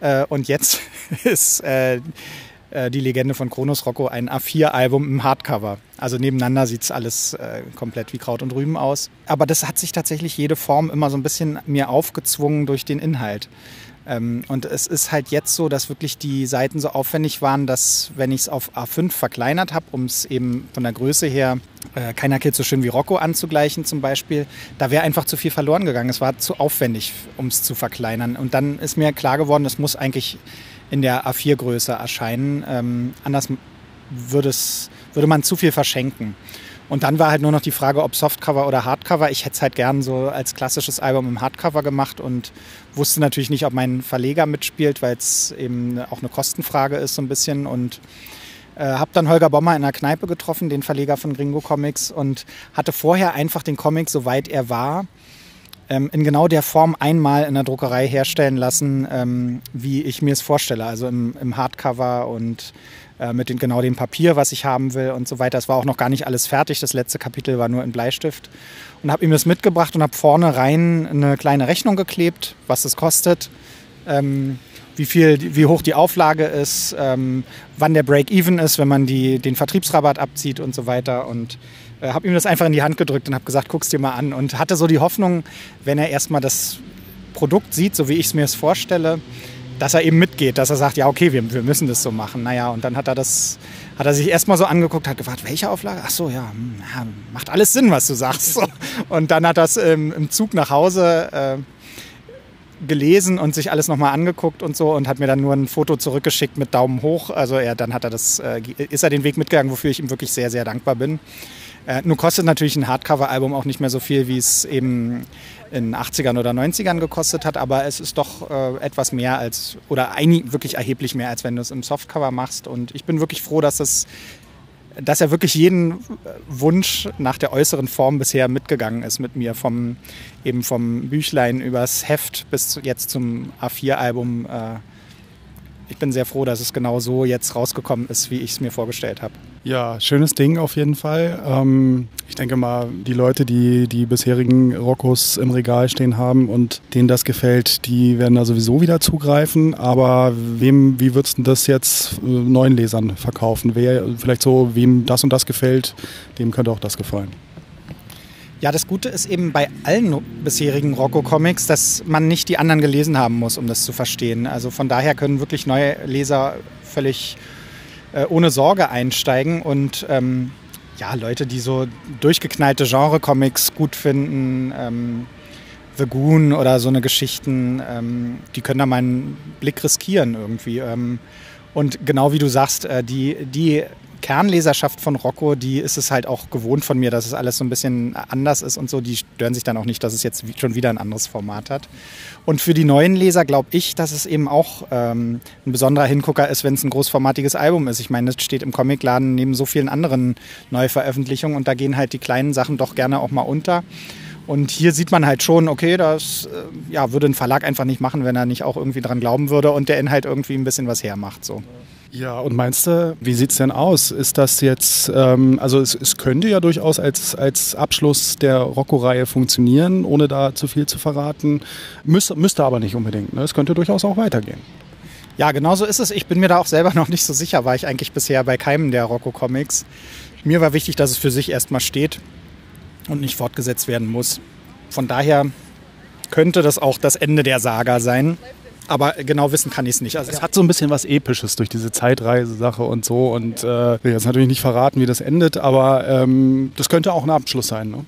Äh, und jetzt [LAUGHS] ist äh, äh, die Legende von Kronos Rocco ein A4-Album im Hardcover. Also nebeneinander sieht es alles äh, komplett wie Kraut und Rüben aus. Aber das hat sich tatsächlich jede Form immer so ein bisschen mir aufgezwungen durch den Inhalt. Ähm, und es ist halt jetzt so, dass wirklich die Seiten so aufwendig waren, dass wenn ich es auf A5 verkleinert habe, um es eben von der Größe her äh, keiner Kill so schön wie Rocco anzugleichen zum Beispiel, da wäre einfach zu viel verloren gegangen. Es war zu aufwendig, um es zu verkleinern. Und dann ist mir klar geworden, es muss eigentlich in der A4-Größe erscheinen. Ähm, anders würde man zu viel verschenken. Und dann war halt nur noch die Frage, ob Softcover oder Hardcover. Ich hätte es halt gern so als klassisches Album im Hardcover gemacht und wusste natürlich nicht, ob mein Verleger mitspielt, weil es eben auch eine Kostenfrage ist so ein bisschen. Und äh, habe dann Holger Bommer in einer Kneipe getroffen, den Verleger von Gringo Comics, und hatte vorher einfach den Comic, soweit er war, ähm, in genau der Form einmal in der Druckerei herstellen lassen, ähm, wie ich mir es vorstelle. Also im Hardcover und äh, mit den, genau dem Papier, was ich haben will und so weiter. Es war auch noch gar nicht alles fertig. Das letzte Kapitel war nur in Bleistift. Und habe ihm das mitgebracht und habe vorne rein eine kleine Rechnung geklebt, was es kostet. Ähm, wie, viel, wie hoch die Auflage ist, ähm, wann der Break-Even ist, wenn man die, den Vertriebsrabatt abzieht und so weiter. Und äh, habe ihm das einfach in die Hand gedrückt und habe gesagt, guck's dir mal an. Und hatte so die Hoffnung, wenn er erstmal das Produkt sieht, so wie ich es mir es vorstelle, dass er eben mitgeht, dass er sagt, ja, okay, wir, wir müssen das so machen. Naja, und dann hat er das, hat er sich erstmal so angeguckt, hat gefragt, welche Auflage? Ach so, ja, hm, ja macht alles Sinn, was du sagst. Und dann hat er das ähm, im Zug nach Hause äh, gelesen und sich alles nochmal angeguckt und so und hat mir dann nur ein Foto zurückgeschickt mit Daumen hoch. Also er, dann hat er das, äh, ist er den Weg mitgegangen, wofür ich ihm wirklich sehr, sehr dankbar bin. Äh, nur kostet natürlich ein Hardcover-Album auch nicht mehr so viel, wie es eben in 80ern oder 90ern gekostet hat, aber es ist doch äh, etwas mehr als, oder einig, wirklich erheblich mehr, als wenn du es im Softcover machst. Und ich bin wirklich froh, dass es dass er wirklich jeden Wunsch nach der äußeren Form bisher mitgegangen ist mit mir, vom, eben vom Büchlein übers Heft bis jetzt zum A4-Album. Äh, ich bin sehr froh, dass es genau so jetzt rausgekommen ist, wie ich es mir vorgestellt habe. Ja, schönes Ding auf jeden Fall. Ähm, ich denke mal, die Leute, die die bisherigen Roccos im Regal stehen haben und denen das gefällt, die werden da sowieso wieder zugreifen. Aber wem, wie würdest du das jetzt äh, neuen Lesern verkaufen? Wer vielleicht so, wem das und das gefällt, dem könnte auch das gefallen. Ja, das Gute ist eben bei allen bisherigen Rocco-Comics, dass man nicht die anderen gelesen haben muss, um das zu verstehen. Also von daher können wirklich neue Leser völlig äh, ohne Sorge einsteigen und ähm, ja, Leute, die so durchgeknallte Genre-Comics gut finden, ähm, The Goon oder so eine Geschichten, ähm, die können da mal einen Blick riskieren irgendwie. Ähm, und genau wie du sagst, äh, die, die Kernleserschaft von Rocco, die ist es halt auch gewohnt von mir, dass es alles so ein bisschen anders ist und so. Die stören sich dann auch nicht, dass es jetzt schon wieder ein anderes Format hat. Und für die neuen Leser glaube ich, dass es eben auch ähm, ein besonderer Hingucker ist, wenn es ein großformatiges Album ist. Ich meine, es steht im Comicladen neben so vielen anderen Neuveröffentlichungen und da gehen halt die kleinen Sachen doch gerne auch mal unter. Und hier sieht man halt schon, okay, das äh, ja, würde ein Verlag einfach nicht machen, wenn er nicht auch irgendwie dran glauben würde und der Inhalt irgendwie ein bisschen was hermacht. So. Ja, und meinst du, wie sieht es denn aus? Ist das jetzt, ähm, also es, es, könnte ja durchaus als, als Abschluss der Rocco-Reihe funktionieren, ohne da zu viel zu verraten. Müsste, müsste aber nicht unbedingt. Ne? Es könnte durchaus auch weitergehen. Ja, genau so ist es. Ich bin mir da auch selber [LAUGHS] noch nicht so sicher, war ich eigentlich bisher bei keinem der Rocco-Comics. Mir war wichtig, dass es für sich erstmal steht und nicht fortgesetzt werden muss. Von daher könnte das auch das Ende der Saga sein. Aber genau wissen kann ich es nicht. Also es hat so ein bisschen was Episches durch diese Zeitreise-Sache und so. Und äh, will jetzt natürlich nicht verraten, wie das endet, aber ähm, das könnte auch ein Abschluss sein. Ne?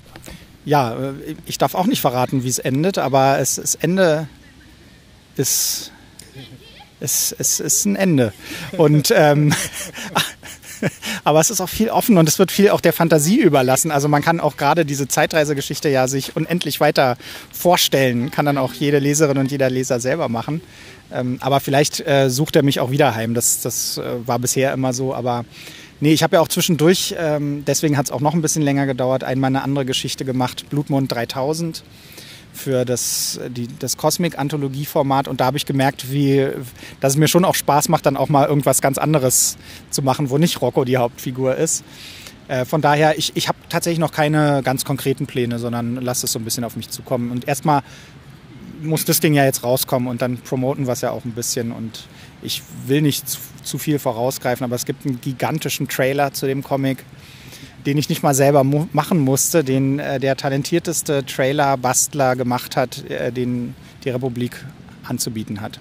Ja, äh, ich darf auch nicht verraten, wie es endet, aber es, das Ende ist, es, es ist ein Ende. Und ähm, [LAUGHS] Aber es ist auch viel offen und es wird viel auch der Fantasie überlassen. Also man kann auch gerade diese Zeitreisegeschichte ja sich unendlich weiter vorstellen. Kann dann auch jede Leserin und jeder Leser selber machen. Ähm, aber vielleicht äh, sucht er mich auch wieder heim. Das, das äh, war bisher immer so. Aber nee, ich habe ja auch zwischendurch, ähm, deswegen hat es auch noch ein bisschen länger gedauert, einmal eine andere Geschichte gemacht, Blutmond 3000 für das, die, das Cosmic-Anthologie-Format und da habe ich gemerkt, wie, dass es mir schon auch Spaß macht, dann auch mal irgendwas ganz anderes zu machen, wo nicht Rocco die Hauptfigur ist. Äh, von daher, ich, ich habe tatsächlich noch keine ganz konkreten Pläne, sondern lasse es so ein bisschen auf mich zukommen. Und erstmal muss das Ding ja jetzt rauskommen und dann promoten wir es ja auch ein bisschen. Und ich will nicht zu, zu viel vorausgreifen, aber es gibt einen gigantischen Trailer zu dem Comic den ich nicht mal selber mu machen musste, den äh, der talentierteste Trailer-Bastler gemacht hat, äh, den die Republik anzubieten hat.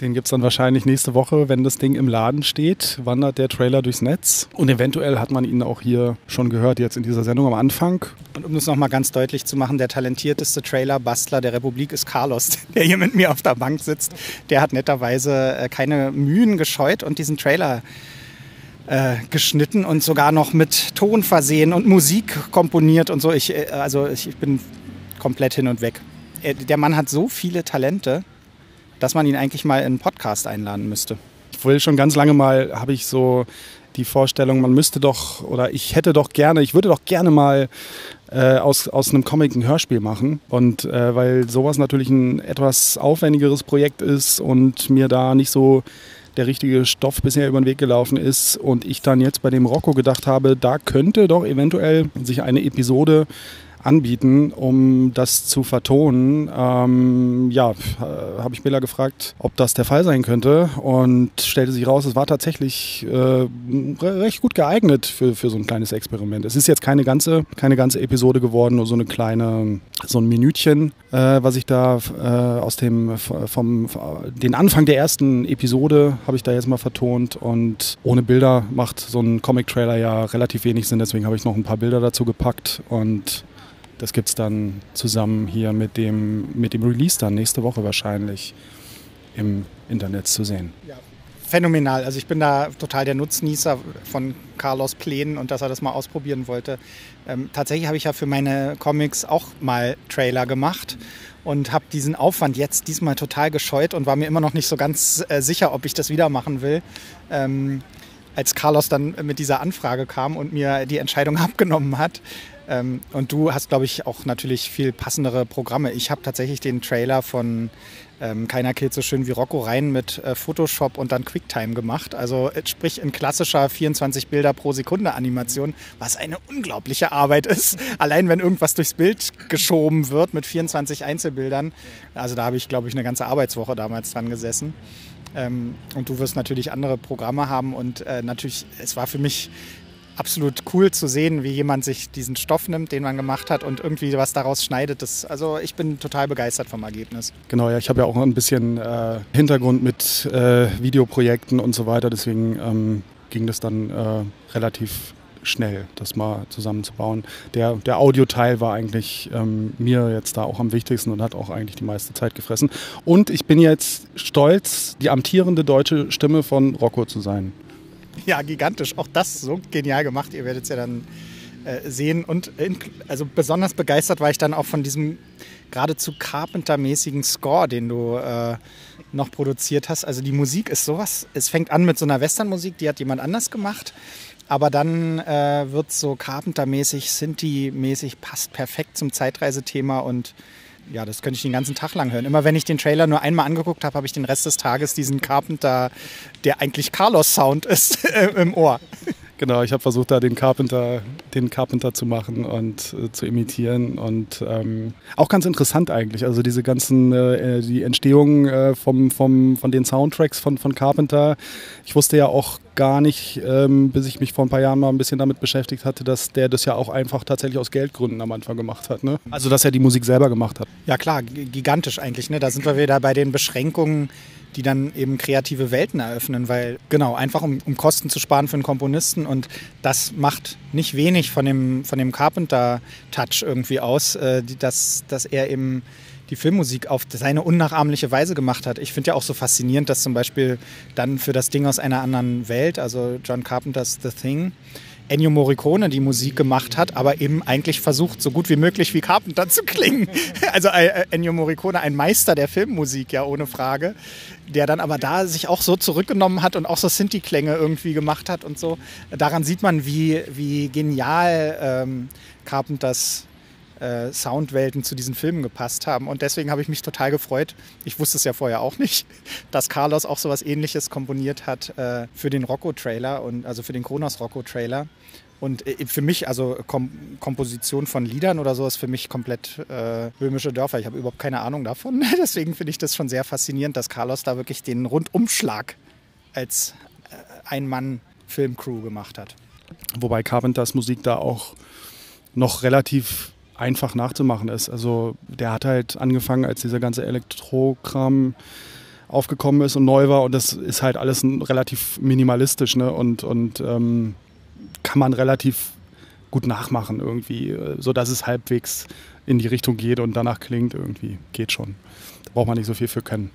Den gibt es dann wahrscheinlich nächste Woche, wenn das Ding im Laden steht, wandert der Trailer durchs Netz. Und eventuell hat man ihn auch hier schon gehört, jetzt in dieser Sendung am Anfang. Und um das nochmal ganz deutlich zu machen, der talentierteste Trailer-Bastler der Republik ist Carlos, [LAUGHS] der hier mit mir auf der Bank sitzt. Der hat netterweise äh, keine Mühen gescheut und diesen Trailer äh, geschnitten und sogar noch mit Ton versehen und Musik komponiert und so. Ich, äh, also ich bin komplett hin und weg. Der Mann hat so viele Talente, dass man ihn eigentlich mal in einen Podcast einladen müsste. Ich will schon ganz lange mal, habe ich so die Vorstellung, man müsste doch, oder ich hätte doch gerne, ich würde doch gerne mal äh, aus, aus einem Comic ein Hörspiel machen. Und äh, weil sowas natürlich ein etwas aufwendigeres Projekt ist und mir da nicht so der richtige Stoff bisher über den Weg gelaufen ist und ich dann jetzt bei dem Rocco gedacht habe, da könnte doch eventuell sich eine Episode anbieten, um das zu vertonen. Ähm, ja, äh, habe ich Bella gefragt, ob das der Fall sein könnte und stellte sich raus, es war tatsächlich äh, recht gut geeignet für, für so ein kleines Experiment. Es ist jetzt keine ganze, keine ganze Episode geworden, nur so eine kleine, so ein Minütchen, äh, was ich da äh, aus dem, vom, den Anfang der ersten Episode habe ich da jetzt mal vertont und ohne Bilder macht so ein Comic-Trailer ja relativ wenig Sinn, deswegen habe ich noch ein paar Bilder dazu gepackt und das gibt es dann zusammen hier mit dem, mit dem Release dann nächste Woche wahrscheinlich im Internet zu sehen. Ja, phänomenal. Also ich bin da total der Nutznießer von Carlos Plänen und dass er das mal ausprobieren wollte. Ähm, tatsächlich habe ich ja für meine Comics auch mal Trailer gemacht und habe diesen Aufwand jetzt diesmal total gescheut und war mir immer noch nicht so ganz äh, sicher, ob ich das wieder machen will. Ähm, als Carlos dann mit dieser Anfrage kam und mir die Entscheidung [LAUGHS] abgenommen hat, ähm, und du hast, glaube ich, auch natürlich viel passendere Programme. Ich habe tatsächlich den Trailer von ähm, Keiner killt so schön wie Rocco rein mit äh, Photoshop und dann QuickTime gemacht. Also äh, sprich in klassischer 24 Bilder pro Sekunde Animation, was eine unglaubliche Arbeit ist. [LAUGHS] Allein wenn irgendwas durchs Bild geschoben wird mit 24 Einzelbildern. Also da habe ich, glaube ich, eine ganze Arbeitswoche damals dran gesessen. Ähm, und du wirst natürlich andere Programme haben und äh, natürlich, es war für mich absolut cool zu sehen, wie jemand sich diesen Stoff nimmt, den man gemacht hat und irgendwie was daraus schneidet. Das, also ich bin total begeistert vom Ergebnis. Genau, ja, ich habe ja auch ein bisschen äh, Hintergrund mit äh, Videoprojekten und so weiter, deswegen ähm, ging das dann äh, relativ schnell, das mal zusammenzubauen. Der, der Audioteil war eigentlich ähm, mir jetzt da auch am wichtigsten und hat auch eigentlich die meiste Zeit gefressen. Und ich bin jetzt stolz, die amtierende deutsche Stimme von Rocco zu sein. [LAUGHS] Ja, gigantisch. Auch das so genial gemacht. Ihr werdet es ja dann äh, sehen. Und in, also besonders begeistert war ich dann auch von diesem geradezu Carpenter-mäßigen Score, den du äh, noch produziert hast. Also die Musik ist sowas. Es fängt an mit so einer Westernmusik, die hat jemand anders gemacht. Aber dann äh, wird so Carpenter-mäßig, Sinti-mäßig, passt perfekt zum Zeitreisethema und ja, das könnte ich den ganzen Tag lang hören. Immer wenn ich den Trailer nur einmal angeguckt habe, habe ich den Rest des Tages diesen Carpenter, der eigentlich Carlos-Sound ist, [LAUGHS] im Ohr. Genau, ich habe versucht, da den Carpenter, den Carpenter zu machen und äh, zu imitieren. Und ähm, auch ganz interessant eigentlich. Also diese ganzen, äh, die Entstehung äh, vom, vom, von den Soundtracks von, von Carpenter. Ich wusste ja auch gar nicht, ähm, bis ich mich vor ein paar Jahren mal ein bisschen damit beschäftigt hatte, dass der das ja auch einfach tatsächlich aus Geldgründen am Anfang gemacht hat. Ne? Also dass er die Musik selber gemacht hat. Ja klar, gigantisch eigentlich. Ne? Da sind wir wieder bei den Beschränkungen die dann eben kreative Welten eröffnen, weil genau, einfach um, um Kosten zu sparen für einen Komponisten und das macht nicht wenig von dem, von dem Carpenter-Touch irgendwie aus, äh, dass, dass er eben die Filmmusik auf seine unnachahmliche Weise gemacht hat. Ich finde ja auch so faszinierend, dass zum Beispiel dann für das Ding aus einer anderen Welt, also John Carpenters The Thing, Ennio Morricone die Musik gemacht hat, aber eben eigentlich versucht, so gut wie möglich wie Carpenter zu klingen. [LAUGHS] Also äh, Ennio Morricone, ein Meister der Filmmusik, ja, ohne Frage, der dann aber da sich auch so zurückgenommen hat und auch so Sinti-Klänge irgendwie gemacht hat und so. Daran sieht man, wie, wie genial ähm, Carpenters äh, Soundwelten zu diesen Filmen gepasst haben. Und deswegen habe ich mich total gefreut. Ich wusste es ja vorher auch nicht, [LAUGHS] dass Carlos auch so was ähnliches komponiert hat äh, für den Rocco-Trailer und also für den Kronos Rocco-Trailer. Und äh, für mich, also Kom Komposition von Liedern oder so, ist für mich komplett äh, böhmische Dörfer. Ich habe überhaupt keine Ahnung davon. [LAUGHS] Deswegen finde ich das schon sehr faszinierend, dass Carlos da wirklich den Rundumschlag als äh, Ein-Mann-Filmcrew gemacht hat. Wobei Carpenters Musik da auch noch relativ einfach nachzumachen ist. Also der hat halt angefangen, als dieser ganze Elektrokram aufgekommen ist und neu war und das ist halt alles relativ minimalistisch ne? und, und ähm, kann man relativ gut nachmachen irgendwie, äh, so dass es halbwegs in die Richtung geht und danach klingt irgendwie, geht schon. Da braucht man nicht so viel für können.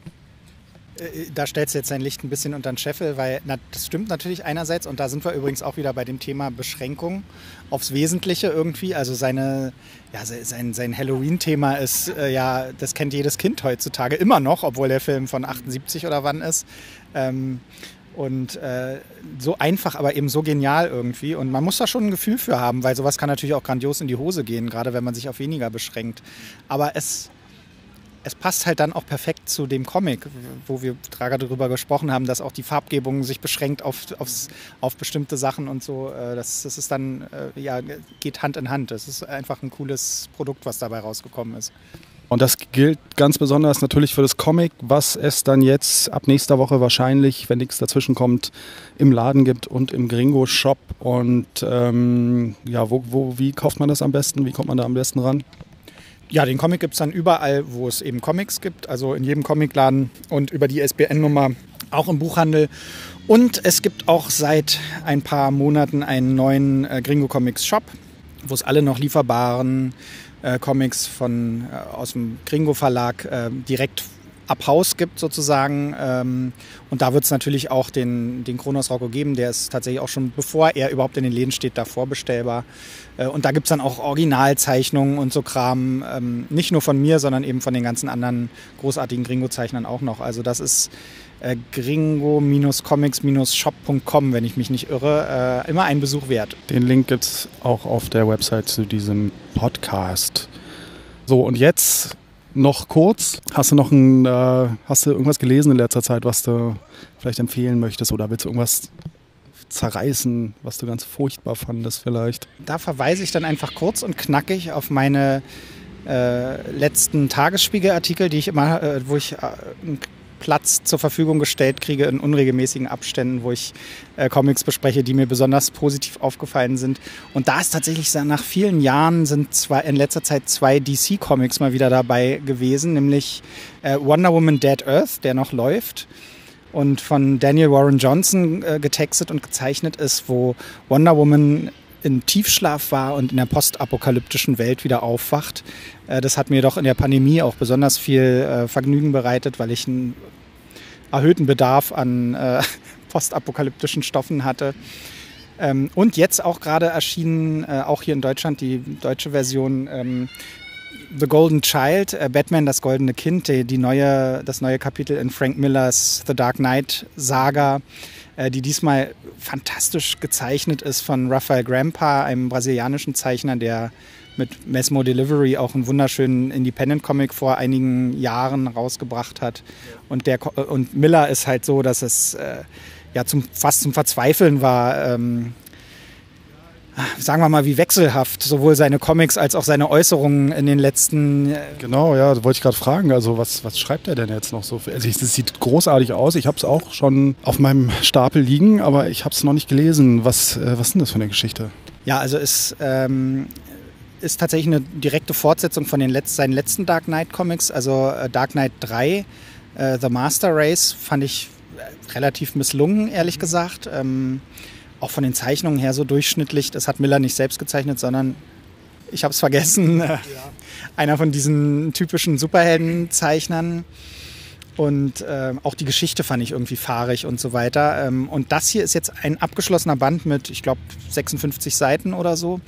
Äh, da stellst du jetzt dein Licht ein bisschen unter den Scheffel, weil na, das stimmt natürlich einerseits und da sind wir übrigens auch wieder bei dem Thema Beschränkung aufs Wesentliche irgendwie. Also seine, ja, sein, sein Halloween-Thema ist äh, ja, das kennt jedes Kind heutzutage immer noch, obwohl der Film von 78 oder wann ist. Ähm, und äh, so einfach, aber eben so genial irgendwie. Und man muss da schon ein Gefühl für haben, weil sowas kann natürlich auch grandios in die Hose gehen, gerade wenn man sich auf weniger beschränkt. Aber es es passt halt dann auch perfekt zu dem Comic, wo wir gerade darüber gesprochen haben, dass auch die Farbgebung sich beschränkt auf, aufs, auf bestimmte Sachen und so. Äh, das, das ist dann, äh, ja, geht Hand in Hand. Das ist einfach ein cooles Produkt, was dabei rausgekommen ist. Und das gilt ganz besonders natürlich für das Comic, was es dann jetzt ab nächster Woche wahrscheinlich, wenn nichts dazwischen kommt, im Laden gibt und im Gringo Shop. Und ähm, ja, wo, wo, wie kauft man das am besten? Wie kommt man da am besten ran? Ja, den Comic gibt es dann überall, wo es eben Comics gibt, also in jedem Comicladen und über die SBN-Nummer auch im Buchhandel. Und es gibt auch seit ein paar Monaten einen neuen äh, Gringo Comics Shop, wo es alle noch lieferbaren äh, Comics von, äh, aus dem Gringo Verlag äh, direkt ab Haus gibt sozusagen. Ähm, und da wird es natürlich auch den, den Kronos Rocco geben. Der ist tatsächlich auch schon, bevor er überhaupt in den Läden steht, davor bestellbar. Äh, und da gibt es dann auch Originalzeichnungen und so Kram. Ähm, nicht nur von mir, sondern eben von den ganzen anderen großartigen Gringo-Zeichnern auch noch. Also das ist äh, gringo-comics-shop.com, wenn ich mich nicht irre. Äh, immer ein Besuch wert. Den Link gibt es auch auf der Website zu diesem Podcast. So, und jetzt noch kurz. Hast du noch ein, äh, hast du irgendwas gelesen in letzter Zeit, was du vielleicht empfehlen möchtest oder willst du irgendwas zerreißen, was du ganz furchtbar fandest vielleicht? Da verweise ich dann einfach kurz und knackig auf meine äh, letzten Tagesspiegelartikel, die ich immer, äh, wo ich äh, Platz zur Verfügung gestellt kriege in unregelmäßigen Abständen, wo ich äh, Comics bespreche, die mir besonders positiv aufgefallen sind. Und da ist tatsächlich nach vielen Jahren sind zwar in letzter Zeit zwei DC-Comics mal wieder dabei gewesen, nämlich äh, Wonder Woman Dead Earth, der noch läuft und von Daniel Warren Johnson äh, getextet und gezeichnet ist, wo Wonder Woman in Tiefschlaf war und in der postapokalyptischen Welt wieder aufwacht. Äh, das hat mir doch in der Pandemie auch besonders viel äh, Vergnügen bereitet, weil ich einen erhöhten Bedarf an äh, [LAUGHS] postapokalyptischen Stoffen hatte. Ähm, und jetzt auch gerade erschienen, auch hier in Deutschland, die deutsche Version ähm, The Golden Child, äh, Batman, das goldene Kind, die, die, neue, das neue Kapitel in Frank Millers The Dark Knight Saga, äh, die diesmal fantastisch gezeichnet ist von Raphael Grampa, einem brasilianischen Zeichner, der mit Mesmo Delivery auch einen wunderschönen Independent-Comic vor einigen Jahren rausgebracht hat. Und, der, und Miller ist halt so, dass es äh, ja zum, fast zum Verzweifeln war, ähm, sagen wir mal, wie wechselhaft sowohl seine Comics als auch seine Äußerungen in den letzten. Äh genau, ja, wollte ich gerade fragen. Also, was, was schreibt er denn jetzt noch so? Also, es sieht großartig aus. Ich habe es auch schon auf meinem Stapel liegen, aber ich habe es noch nicht gelesen. Was, äh, was ist denn das für eine Geschichte? Ja, also es ähm, ist tatsächlich eine direkte Fortsetzung von den Letz seinen letzten Dark Knight Comics. Also äh, Dark Knight 3, äh, The Master Race, fand ich äh, relativ misslungen, ehrlich gesagt. Ähm, auch von den Zeichnungen her so durchschnittlich. Das hat Miller nicht selbst gezeichnet, sondern ich habe es vergessen, [LAUGHS] ja. einer von diesen typischen Superheldenzeichnern. Und äh, auch die Geschichte fand ich irgendwie fahrig und so weiter. Ähm, und das hier ist jetzt ein abgeschlossener Band mit, ich glaube, 56 Seiten oder so,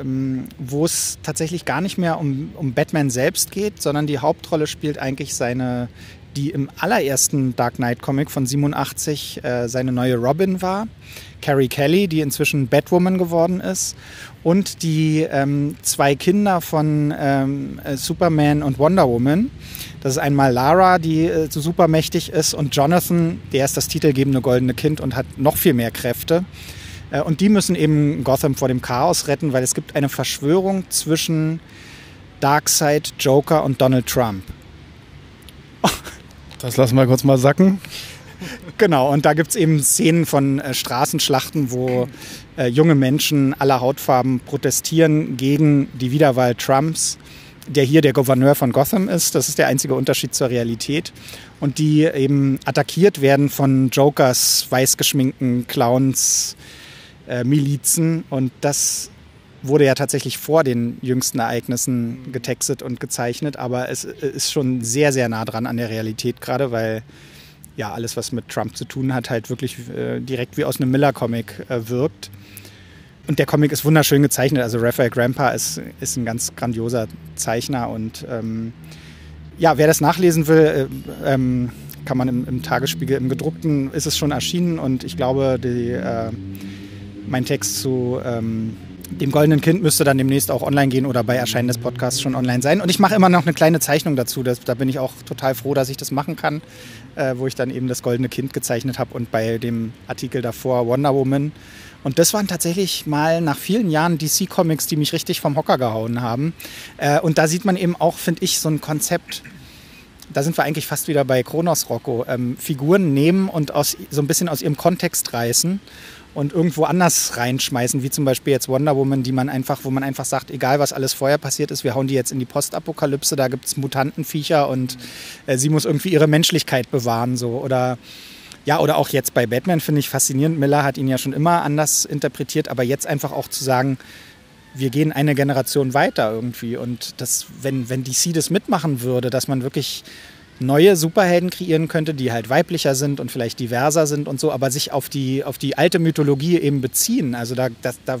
ähm, wo es tatsächlich gar nicht mehr um, um Batman selbst geht, sondern die Hauptrolle spielt eigentlich seine die im allerersten Dark Knight Comic von 87 äh, seine neue Robin war. Carrie Kelly, die inzwischen Batwoman geworden ist. Und die ähm, zwei Kinder von ähm, äh, Superman und Wonder Woman. Das ist einmal Lara, die äh, so supermächtig ist, und Jonathan, der ist das titelgebende goldene Kind und hat noch viel mehr Kräfte. Äh, und die müssen eben Gotham vor dem Chaos retten, weil es gibt eine Verschwörung zwischen Darkseid, Joker und Donald Trump. [LAUGHS] Das lassen wir kurz mal sacken. Genau, und da gibt es eben Szenen von äh, Straßenschlachten, wo äh, junge Menschen aller Hautfarben protestieren gegen die Wiederwahl Trumps, der hier der Gouverneur von Gotham ist. Das ist der einzige Unterschied zur Realität. Und die eben attackiert werden von Jokers, weißgeschminkten Clowns, äh, Milizen. Und das wurde ja tatsächlich vor den jüngsten Ereignissen getextet und gezeichnet, aber es ist schon sehr, sehr nah dran an der Realität gerade, weil ja alles, was mit Trump zu tun hat, halt wirklich äh, direkt wie aus einem Miller-Comic äh, wirkt. Und der Comic ist wunderschön gezeichnet. Also Raphael Grampa ist, ist ein ganz grandioser Zeichner und ähm, ja, wer das nachlesen will, äh, ähm, kann man im, im, Tagesspiegel, im gedruckten ist es schon erschienen und ich glaube, die, äh, mein Text zu ähm, dem goldenen Kind müsste dann demnächst auch online gehen oder bei Erscheinen des Podcasts schon online sein. Und ich mache immer noch eine kleine Zeichnung dazu. Das, da bin ich auch total froh, dass ich das machen kann, äh, wo ich dann eben das goldene Kind gezeichnet habe und bei dem Artikel davor Wonder Woman. Und das waren tatsächlich mal nach vielen Jahren DC-Comics, die mich richtig vom Hocker gehauen haben. Äh, und da sieht man eben auch, finde ich, so ein Konzept. Da sind wir eigentlich fast wieder bei Kronos Rocco. Ähm, Figuren nehmen und aus, so ein bisschen aus ihrem Kontext reißen und irgendwo anders reinschmeißen, wie zum Beispiel jetzt Wonder Woman, die man einfach, wo man einfach sagt, egal was alles vorher passiert ist, wir hauen die jetzt in die Postapokalypse, da gibt es Mutantenviecher und äh, sie muss irgendwie ihre Menschlichkeit bewahren. So. Oder ja, oder auch jetzt bei Batman finde ich faszinierend. Miller hat ihn ja schon immer anders interpretiert, aber jetzt einfach auch zu sagen, wir gehen eine Generation weiter irgendwie. Und das, wenn, wenn DC das mitmachen würde, dass man wirklich neue Superhelden kreieren könnte, die halt weiblicher sind und vielleicht diverser sind und so, aber sich auf die, auf die alte Mythologie eben beziehen. Also da, das, da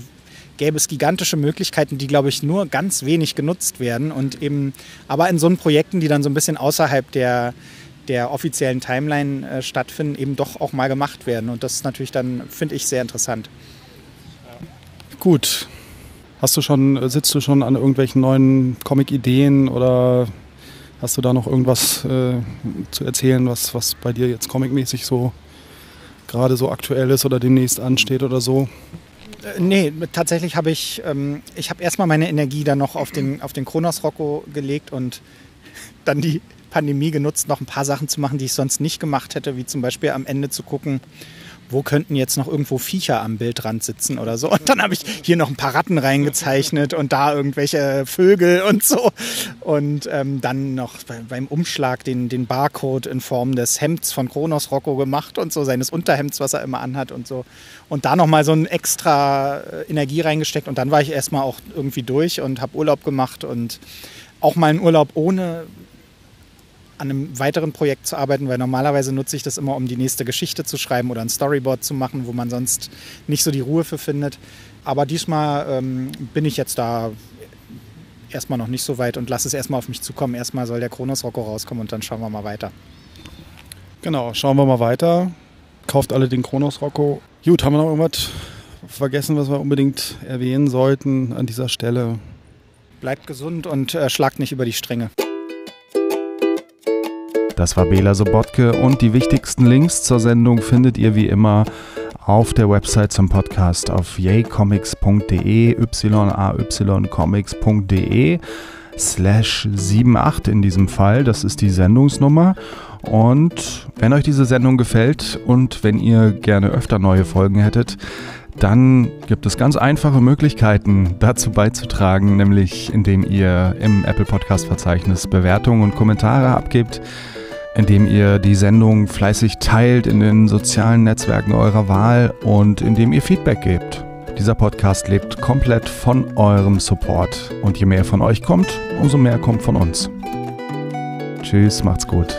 gäbe es gigantische Möglichkeiten, die, glaube ich, nur ganz wenig genutzt werden und eben, aber in so Projekten, die dann so ein bisschen außerhalb der, der offiziellen Timeline äh, stattfinden, eben doch auch mal gemacht werden. Und das ist natürlich dann, finde ich, sehr interessant. Gut. Hast du schon, sitzt du schon an irgendwelchen neuen Comic-Ideen oder Hast du da noch irgendwas äh, zu erzählen, was, was bei dir jetzt comicmäßig so gerade so aktuell ist oder demnächst ansteht oder so? Äh, nee, tatsächlich habe ich, ähm, ich habe erstmal meine Energie dann noch auf den, auf den Kronos Rocco gelegt und [LAUGHS] dann die Pandemie genutzt, noch ein paar Sachen zu machen, die ich sonst nicht gemacht hätte, wie zum Beispiel am Ende zu gucken, wo könnten jetzt noch irgendwo Viecher am Bildrand sitzen oder so. Und dann habe ich hier noch ein paar Ratten reingezeichnet und da irgendwelche Vögel und so. Und ähm, dann noch beim Umschlag den, den Barcode in Form des Hemds von Kronos Rocco gemacht und so, seines Unterhemds, was er immer anhat und so. Und da nochmal so ein extra äh, Energie reingesteckt. Und dann war ich erstmal auch irgendwie durch und habe Urlaub gemacht und auch mal einen Urlaub ohne an einem weiteren Projekt zu arbeiten, weil normalerweise nutze ich das immer, um die nächste Geschichte zu schreiben oder ein Storyboard zu machen, wo man sonst nicht so die Ruhe für findet. Aber diesmal ähm, bin ich jetzt da erstmal noch nicht so weit und lasse es erstmal auf mich zukommen. Erstmal soll der Kronos Rocco rauskommen und dann schauen wir mal weiter. Genau, schauen wir mal weiter. Kauft alle den Kronos Rocco. Gut, haben wir noch irgendwas vergessen, was wir unbedingt erwähnen sollten an dieser Stelle? Bleibt gesund und äh, schlagt nicht über die Stränge. Das war Bela Sobotke und die wichtigsten Links zur Sendung findet ihr wie immer auf der Website zum Podcast auf yaycomics.de, yaycomics.de slash 78 in diesem Fall. Das ist die Sendungsnummer. Und wenn euch diese Sendung gefällt und wenn ihr gerne öfter neue Folgen hättet, dann gibt es ganz einfache Möglichkeiten dazu beizutragen, nämlich indem ihr im Apple Podcast Verzeichnis Bewertungen und Kommentare abgebt indem ihr die Sendung fleißig teilt in den sozialen Netzwerken eurer Wahl und indem ihr Feedback gebt. Dieser Podcast lebt komplett von eurem Support und je mehr von euch kommt, umso mehr kommt von uns. Tschüss, macht's gut.